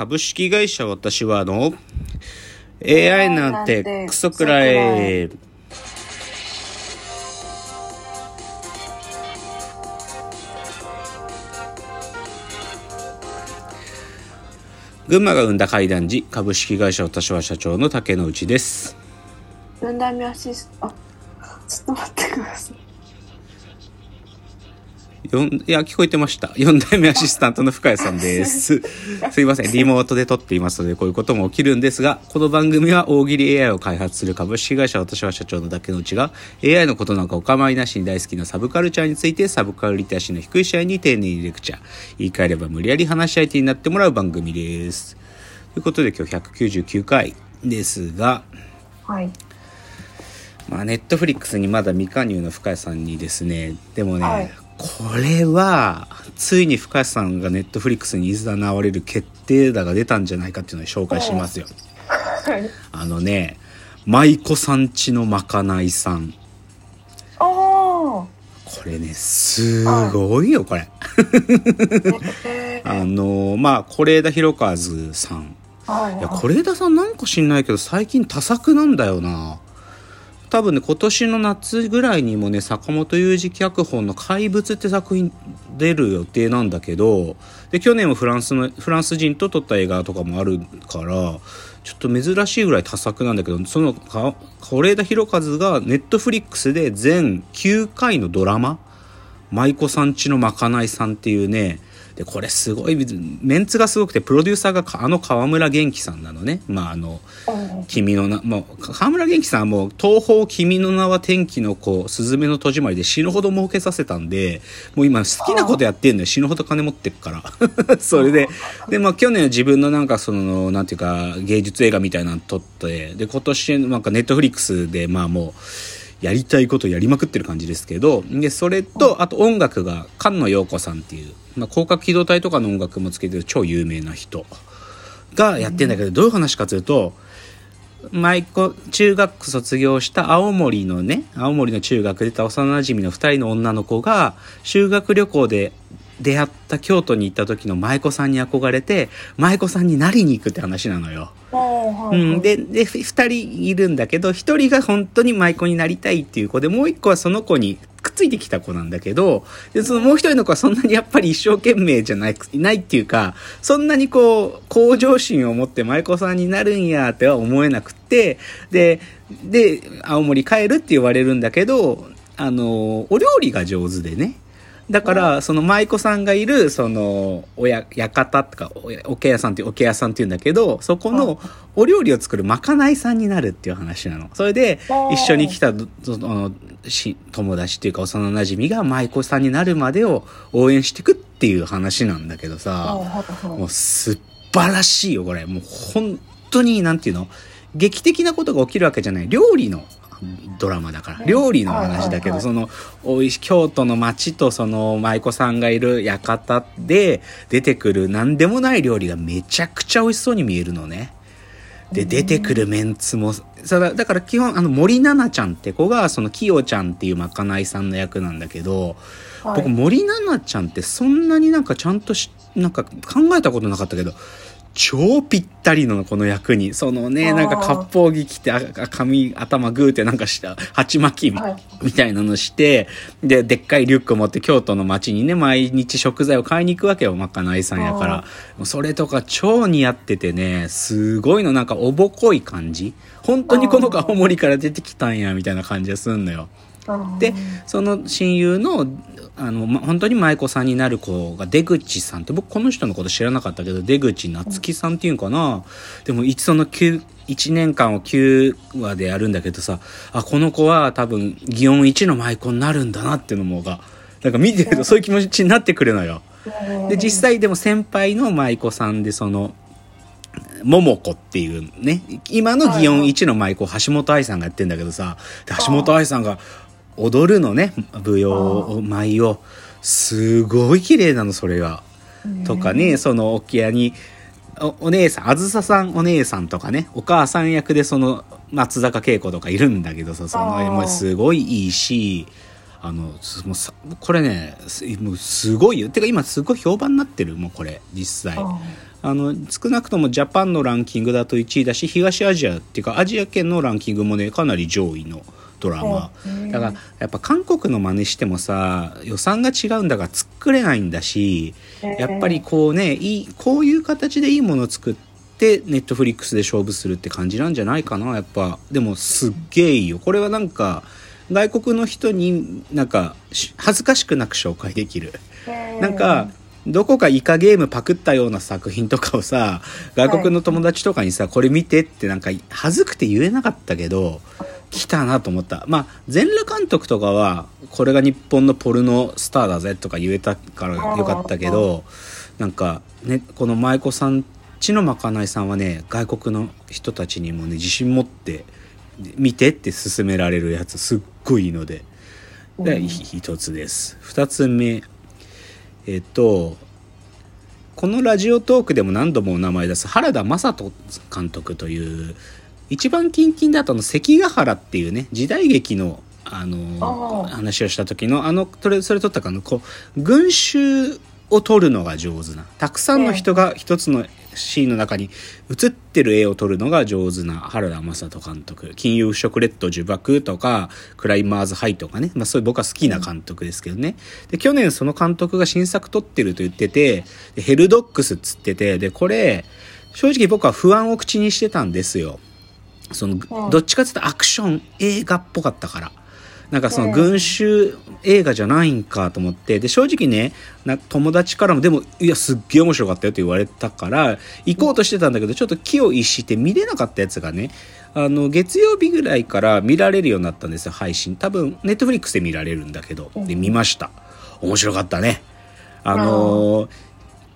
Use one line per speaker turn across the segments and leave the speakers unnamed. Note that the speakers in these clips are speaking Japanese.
株式会社私はの AI なんてクソくらい。群馬が生んだ怪談時株式会社私は社長の竹之内です。
四代目アシスト、あ、ちょっと待ってください。
よんいや、聞こえてました。4代目アシスタントの深谷さんです。すいません。リモートで撮っていますので、こういうことも起きるんですが、この番組は大喜利 AI を開発する株式会社私は社長の竹之内が、AI のことなんかお構いなしに大好きなサブカルチャーについて、サブカルリテラシーの低い試合に丁寧にレクチャー。言い換えれば無理やり話し相手になってもらう番組です。ということで今日199回ですが、
はい。
まあ、ネットフリックスにまだ未加入の深谷さんにですねでもね、
はい
これはついに深谷さんがネットフリックスにいざなわれる決定打が出たんじゃないかっていうのを紹介しますよ。
はい。
あのね舞妓さんちのまかないさん
あ
これねすごいよこれ。
あ。
のまあ是枝裕和さん。
い
や是枝さんなんか知んないけど最近多作なんだよな多分ね今年の夏ぐらいにもね坂本雄二脚本の「怪物」って作品出る予定なんだけどで去年はフランスのフランス人と撮った映画とかもあるからちょっと珍しいぐらい多作なんだけどその是枝裕和がネットフリックスで全9回のドラマ「舞妓さんちのまかないさん」っていうねでこれすごいメンツがすごくてプロデューサーがかあの川村元気さんなのね。まああの
う。ん
君の名もう川村元気さんはもう東方君の名は天気の子すずめの戸締まりで死ぬほど儲けさせたんでもう今好きなことやってんのよ。死ぬほど金持ってっから。それででまあ去年は自分のなんかそのなんていうか芸術映画みたいなの撮ってで今年なんかネットフリックスでまあもうやりたいことやりまくってる感じですけどでそれとあと音楽が菅野陽子さんっていう、まあ、広角機動隊とかの音楽もつけてる超有名な人がやってんだけどどういう話かというと舞子中学卒業した青森のね青森の中学で出た幼馴染の2人の女の子が修学旅行で出会った京都に行った時の舞妓さんに憧れて舞妓さんになりに行くって話なのよ。
は
うん、ででふ2人いるんだけど1人が本当に舞妓になりたいっていう子でもう1個はその子にくっついてきた子なんだけどでそのもう1人の子はそんなにやっぱり一生懸命じゃないないっていうかそんなにこう向上心を持って舞妓さんになるんやっては思えなくってでで青森帰るって言われるんだけどあのお料理が上手でねだから、その舞妓さんがいる、その、おや、館とか、おや桶屋さんっていう、桶屋さんっていうんだけど、そこのお料理を作るまかないさんになるっていう話なの。それで一緒に来た、その、し、友達っていうか幼馴染が舞妓さんになるまでを応援していくっていう話なんだけどさ、もう素晴らしいよ、これ。もう本当に、なんていうの？劇的なことが起きるわけじゃない。料理のドラマだから。料理の話だけど、その、おいし、京都の町とその舞妓さんがいる館で出てくる何でもない料理がめちゃくちゃ美味しそうに見えるのね。で、出てくるメンツも、だから基本、あの、森七菜ちゃんって子が、その、きよちゃんっていうまかないさんの役なんだけど、僕森七菜ちゃんってそんなになんかちゃんとしなんか考えたことなかったけど超ぴったりのこの役にそのねなんか割烹着着て髪頭グーってなんかした鉢巻きみ,、たいなのしてででっかいリュック持って京都の街にね毎日食材を買いに行くわけよまかないさんやから。それとか超似合っててねすごいのなんかおぼこい感じ。本当にこの子青森から出てきたんやみたいな感じがすんのよ。でその親友のあの、ま、本当に舞妓さんになる子が出口さんって僕この人のこと知らなかったけど出口夏樹さんっていうんかな、でも一その9 1年間を9話でやるんだけどさあこの子は多分祇園一の舞妓になるんだなっていうのもがなんか見てるとそういう気持ちになってくるのよ。で実際でも先輩の舞妓さんでその桃子っていうね今の祇園一の舞妓橋本愛さんがやってんだけどさで橋本愛さんが踊るのね舞踊舞を。すごい綺麗なのそれが。とかねその沖屋におお姉さんあずささんお姉さんとかねお母さん役でその松坂慶子とかいるんだけどさそのもうすごいいいしあのすもうさこれねすもうすごいよ。てか今すごい評判になってるもうこれ実際。あの少なくともジャパンのランキングだと1位だし東アジアっていうかアジア圏のランキングもねかなり上位のドラマ。だからやっぱ韓国の真似してもさ予算が違うんだから作れないんだしやっぱりこうねいいこういう形でいいものを作ってネットフリックスで勝負するって感じなんじゃないかなやっぱ。でもすっげえいいよ。これはなんか外国の人になんか恥ずかしくなく紹介できる。なんかどこかイカゲームパクったような作品とかをさ外国の友達とかにさ、これ見てってなんか恥ずくて言えなかったけど来たなと思った。まあ全裸監督とかはこれが日本のポルノスターだぜとか言えたからよかったけどなんかねこの舞妓さんちのまかないさんはね外国の人たちにもね自信持って見てって勧められるやつすっごいいいので。で一つです。二つ目。えっとこのラジオトークでも何度もお名前出す原田雅人監督という一番近々だとの関ヶ原っていうね時代劇のあの話をした時のあのそれそれ撮ったかのこう群衆を撮るのが上手なたくさんの人が一つのシーンの中に映ってる絵を撮るのが上手な原田雅人監督金融食レッド呪縛とかクライマーズハイとかね、まあ、そういう僕は好きな監督ですけどね。で去年その監督が新作撮ってると言っててヘルドックスっつっててでこれ正直僕は不安を口にしてたんですよそのどっちかっていうとアクション映画っぽかったから。なんかその群衆映画じゃないんかと思って、で、正直ね、な友達からも、でも、いや、すっげえ面白かったよって言われたから、行こうとしてたんだけど、ちょっと気を逸して見れなかったやつがね、あの、月曜日ぐらいから見られるようになったんですよ、配信。多分、ネットフリックスで見られるんだけど、で、見ました。面白かったね。あのー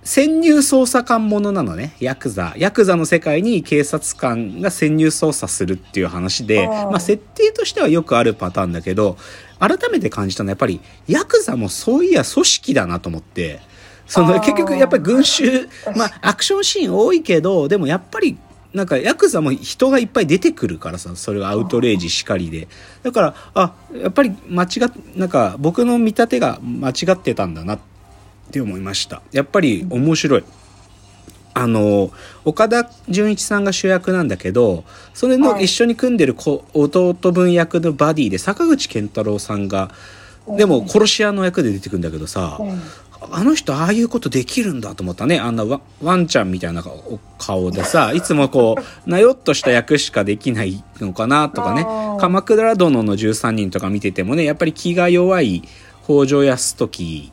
潜入捜査官ものなのね。ヤクザ。ヤクザの世界に警察官が潜入捜査するっていう話で、まあ設定としてはよくあるパターンだけど、改めて感じたのはやっぱり、ヤクザもそういや組織だなと思って、その結局やっぱり群衆、まあアクションシーン多いけど、でもやっぱりなんかヤクザも人がいっぱい出てくるからさ、それがアウトレイジしかりで。だから、あ、やっぱり間違っ、なんか僕の見立てが間違ってたんだなってって思いました。やっぱり面白い。あの岡田准一さんが主役なんだけどそれの一緒に組んでる子、弟分役のバディで坂口健太郎さんがでも殺し屋の役で出てくるんだけどさ、あの人ああいうことできるんだと思ったね。あんなワワンちゃんみたいな顔でさいつもこう なよっとした役しかできないのかなとかね「鎌倉殿の13人」とか見ててもねやっぱり気が弱い北条泰時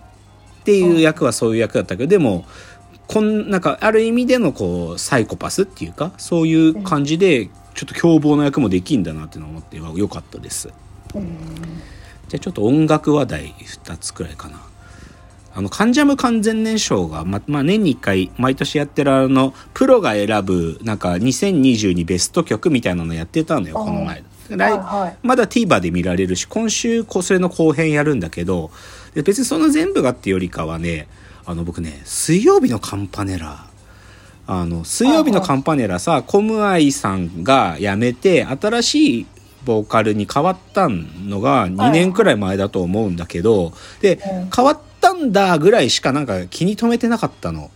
っていう役はそういう役だったけど、でも、こん、なんか、ある意味でのこう、サイコパスっていうか、そういう感じで、ちょっと凶暴な役もできんだなっていうのを思ってよかったです。じゃあちょっと音楽話題2つくらいかな。あの、カンジャム完全燃焼が、ま、まあ、年に1回、毎年やってるあの、プロが選ぶ、なんか、2022ベスト曲みたいなのやってたのよ、この前。来、はい、まだ TVer で見られるし、今週、それの後編やるんだけど、で別にその全部がっていうよりかはね、あの僕ね、水曜日のカンパネラ、あの、水曜日のカンパネラさ、コムアイさんが辞めて、新しいボーカルに変わったのが2年くらい前だと思うんだけど、で、変わったんだぐらいしかなんか気に留めてなかったの。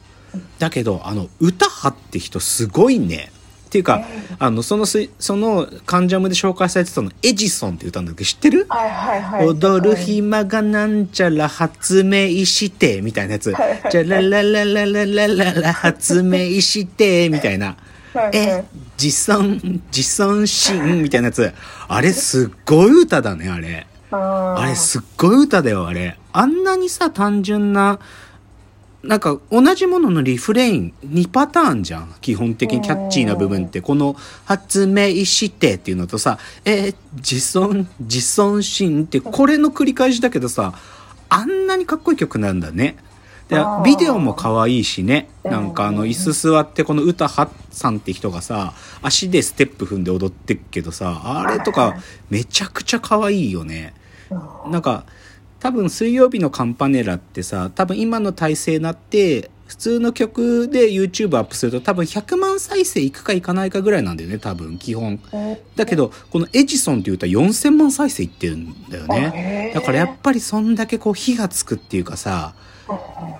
だけど、あの、歌派って人すごいね。っていうか、あの、そのその、カンジャムで紹介されてたの、エジソンって歌うんだけど、知ってる？
はいはいはい。
踊る暇がなんちゃら発明して、みたいなやつ。じゃらららららららら発明して、みたいな。え、自尊、自尊心みたいなやつ。あれすっごい歌だね、あれ。あれすっごい歌だよ、あれ。あんなにさ、単純な、なんか同じもののリフレイン2パターンじゃん。基本的にキャッチーな部分って。この発明してっていうのとさ、えー、自尊、自尊心ってこれの繰り返しだけどさ、あんなにかっこいい曲なんだね。で、ビデオも可愛いしね。なんかあの、椅子座ってこの歌はさんって人がさ、足でステップ踏んで踊ってっけどさ、あれとかめちゃくちゃ可愛いよね。なんか、多分水曜日のカンパネラってさ多分今の体制になって普通の曲で YouTube アップすると多分100万再生いくかいかないかぐらいなんだよね多分基本。だけどこのエジソンっていう歌4000万再生いってるんだよね。だからやっぱりそんだけこう火がつくっていうかさ。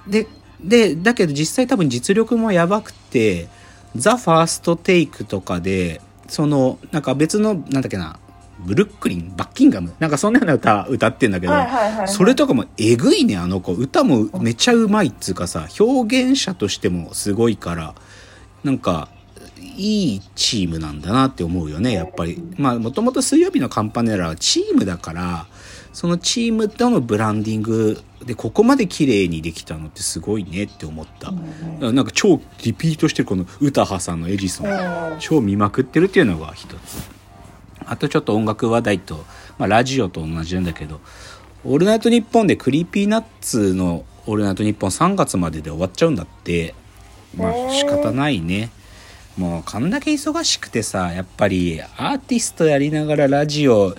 ででだけど実際多分実力もやばくて「ザ・ファーストテイクとかでそのなんか別のなんだっけなブルックリンバッキンガムなんかそんなような歌歌ってんだけど、それとかもえぐいねあの子。歌もめちゃうまいっつうかさ表現者としてもすごいからなんかいいチームなんだなって思うよねやっぱり。まあもともと水曜日のカンパネラはチームだからそのチームとのブランディングでここまで綺麗にできたのってすごいねって思った、なんか超リピートしてるこの詩羽さんのエジソン。
うん。
超見まくってるっていうのが一つあとちょっと音楽話題と、まあ、ラジオと同じなんだけど「オールナイトニッポン」で Creepy Nuts の「オールナイトニッポン」3月までで終わっちゃうんだって。まあ仕方ないね。もうこんだけ忙しくてさやっぱりアーティストやりながらラジオ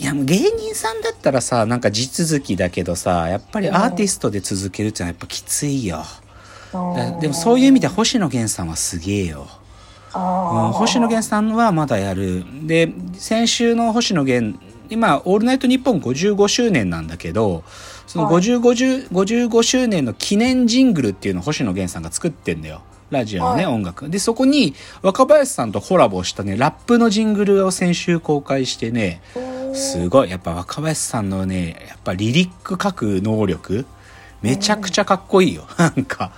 いやもう芸人さんだったらさなんか地続きだけどさやっぱりアーティストで続けるってのはやっぱきついよ。だでもそういう意味では星野源さんはすげえようん星野源さんはまだやる。で先週の星野源今「オールナイトニッポン」55周年なんだけどその
はい。
55, 55周年の記念ジングルっていうのを星野源さんが作ってんだよ。ラジオのね、
はい。
音楽。でそこに若林さんとコラボしたねラップのジングルを先週公開してね。すごい。やっぱ若林さんのねやっぱリリック書く能力めちゃくちゃかっこいいよ。なんか。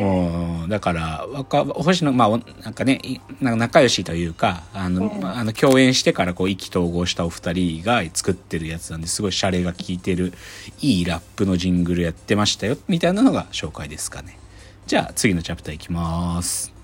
もうだから若星野まあおなんかねいなんか仲良しというかあの、まああの共演してからこう意気投合したお二人が作ってるやつなんですごいシャレが効いてるいいラップのジングルやってましたよみたいなのが紹介ですかね。じゃあ次のチャプターいきます